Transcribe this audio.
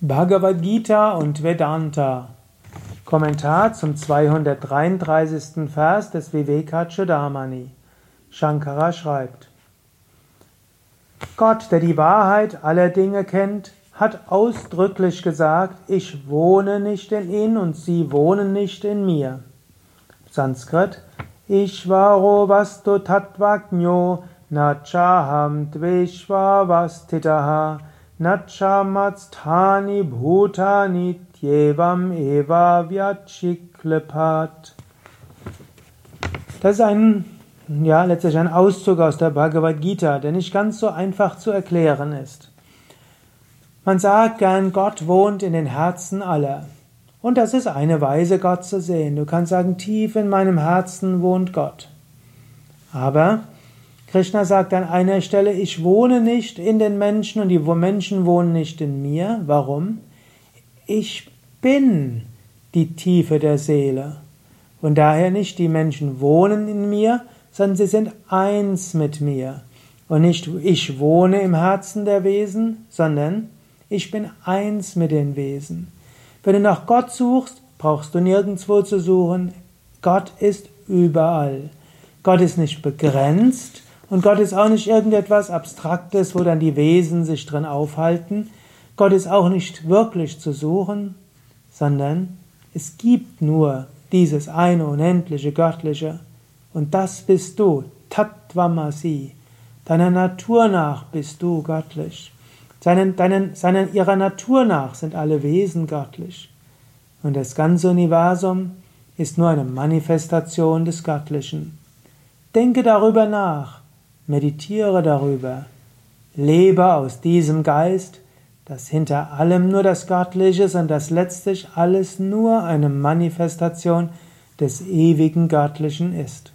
Bhagavad Gita und Vedanta. Kommentar zum 233. Vers des Vivekachudamani. Shankara schreibt: Gott, der die Wahrheit aller Dinge kennt, hat ausdrücklich gesagt, ich wohne nicht in ihnen und sie wohnen nicht in mir. Sanskrit Ishvaro vastu tattvajno nachaham dveshvavastitaha Nachamatstani bhutani tyevam eva vyachiklepat. Das ist ein, ja, letztlich ein Auszug aus der Bhagavad Gita, der nicht ganz so einfach zu erklären ist. Man sagt gern, Gott wohnt in den Herzen aller. Und das ist eine Weise, Gott zu sehen. Du kannst sagen, tief in meinem Herzen wohnt Gott. Aber Krishna sagt an einer Stelle, ich wohne nicht in den Menschen und die Menschen wohnen nicht in mir. Warum? Ich bin die Tiefe der Seele. Und daher nicht die Menschen wohnen in mir, sondern sie sind eins mit mir. Und nicht ich wohne im Herzen der Wesen, sondern ich bin eins mit den Wesen. Wenn du nach Gott suchst, brauchst du nirgendwo zu suchen. Gott ist überall. Gott ist nicht begrenzt, und Gott ist auch nicht irgendetwas Abstraktes, wo dann die Wesen sich drin aufhalten. Gott ist auch nicht wirklich zu suchen, sondern es gibt nur dieses eine unendliche Göttliche. Und das bist du, Tattvamasi. Deiner Natur nach bist du göttlich. Seinen, deinen, seinen, ihrer Natur nach sind alle Wesen göttlich. Und das ganze Universum ist nur eine Manifestation des Göttlichen. Denke darüber nach meditiere darüber, lebe aus diesem Geist, dass hinter allem nur das Göttliche ist und dass letztlich alles nur eine Manifestation des ewigen Göttlichen ist.